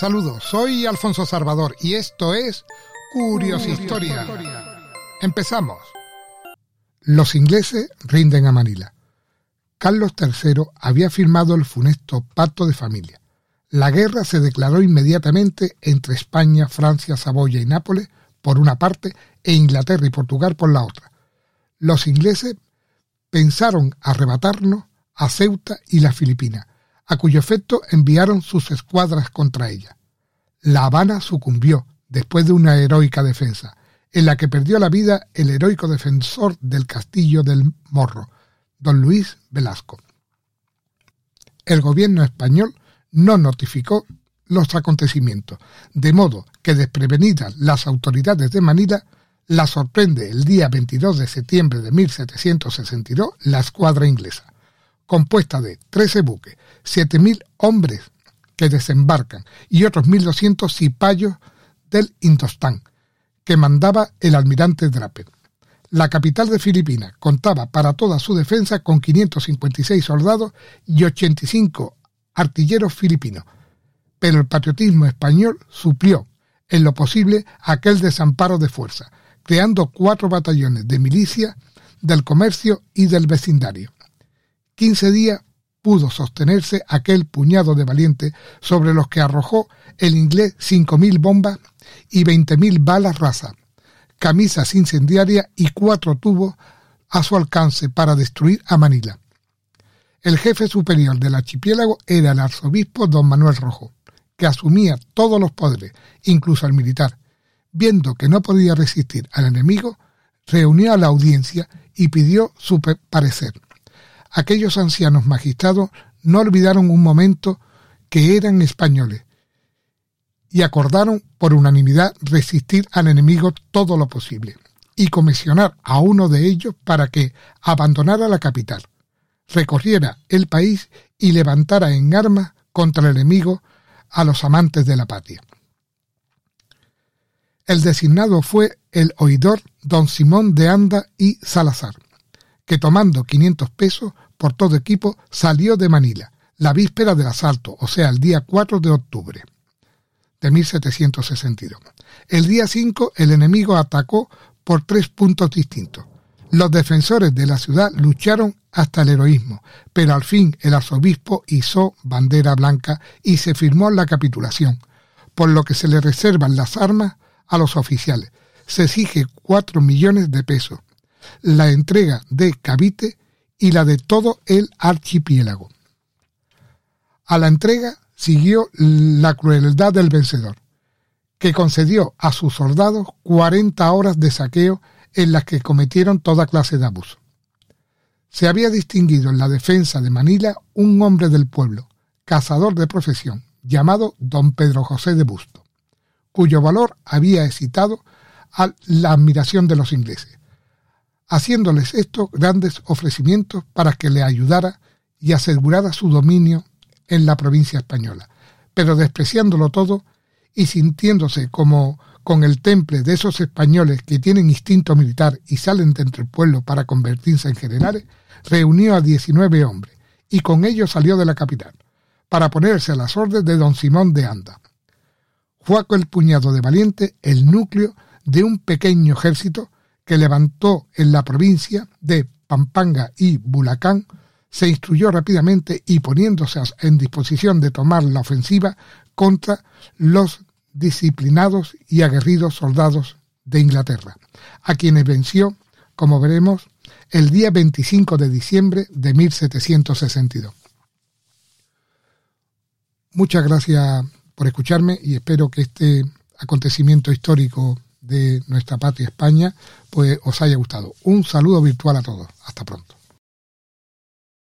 Saludos, soy Alfonso Salvador y esto es Curiosidad. Empezamos. Los ingleses rinden a Manila. Carlos III había firmado el funesto pacto de familia. La guerra se declaró inmediatamente entre España, Francia, Saboya y Nápoles por una parte e Inglaterra y Portugal por la otra. Los ingleses pensaron arrebatarnos a Ceuta y las Filipinas, a cuyo efecto enviaron sus escuadras contra ella. La Habana sucumbió después de una heroica defensa, en la que perdió la vida el heroico defensor del castillo del Morro, don Luis Velasco. El gobierno español no notificó los acontecimientos, de modo que desprevenidas las autoridades de Manila, la sorprende el día 22 de septiembre de 1762 la escuadra inglesa compuesta de 13 buques, 7.000 hombres que desembarcan y otros 1.200 cipayos del Indostán, que mandaba el almirante Draper. La capital de Filipinas contaba para toda su defensa con 556 soldados y 85 artilleros filipinos, pero el patriotismo español suplió en lo posible aquel desamparo de fuerza, creando cuatro batallones de milicia del comercio y del vecindario. Quince días pudo sostenerse aquel puñado de valientes sobre los que arrojó el inglés cinco mil bombas y veinte mil balas rasas, camisas incendiarias y cuatro tubos a su alcance para destruir a Manila. El jefe superior del archipiélago era el arzobispo don Manuel Rojo, que asumía todos los poderes, incluso el militar. Viendo que no podía resistir al enemigo, reunió a la audiencia y pidió su parecer aquellos ancianos magistrados no olvidaron un momento que eran españoles y acordaron por unanimidad resistir al enemigo todo lo posible y comisionar a uno de ellos para que abandonara la capital, recorriera el país y levantara en armas contra el enemigo a los amantes de la patria. El designado fue el oidor don Simón de Anda y Salazar que tomando 500 pesos por todo equipo salió de Manila, la víspera del asalto, o sea, el día 4 de octubre de 1762. El día 5 el enemigo atacó por tres puntos distintos. Los defensores de la ciudad lucharon hasta el heroísmo, pero al fin el arzobispo hizo bandera blanca y se firmó la capitulación, por lo que se le reservan las armas a los oficiales. Se exige cuatro millones de pesos, la entrega de Cavite y la de todo el archipiélago. A la entrega siguió la crueldad del vencedor, que concedió a sus soldados 40 horas de saqueo en las que cometieron toda clase de abuso. Se había distinguido en la defensa de Manila un hombre del pueblo, cazador de profesión, llamado don Pedro José de Busto, cuyo valor había excitado a la admiración de los ingleses, haciéndoles estos grandes ofrecimientos para que le ayudara y asegurara su dominio en la provincia española, pero despreciándolo todo y sintiéndose como con el temple de esos españoles que tienen instinto militar y salen de entre el pueblo para convertirse en generales, reunió a diecinueve hombres y con ellos salió de la capital, para ponerse a las órdenes de don Simón de Anda. Juaco el puñado de valiente el núcleo de un pequeño ejército que levantó en la provincia de Pampanga y Bulacán, se instruyó rápidamente y poniéndose en disposición de tomar la ofensiva contra los disciplinados y aguerridos soldados de Inglaterra, a quienes venció, como veremos, el día 25 de diciembre de 1762. Muchas gracias por escucharme y espero que este acontecimiento histórico de nuestra patria España, pues os haya gustado. Un saludo virtual a todos. Hasta pronto.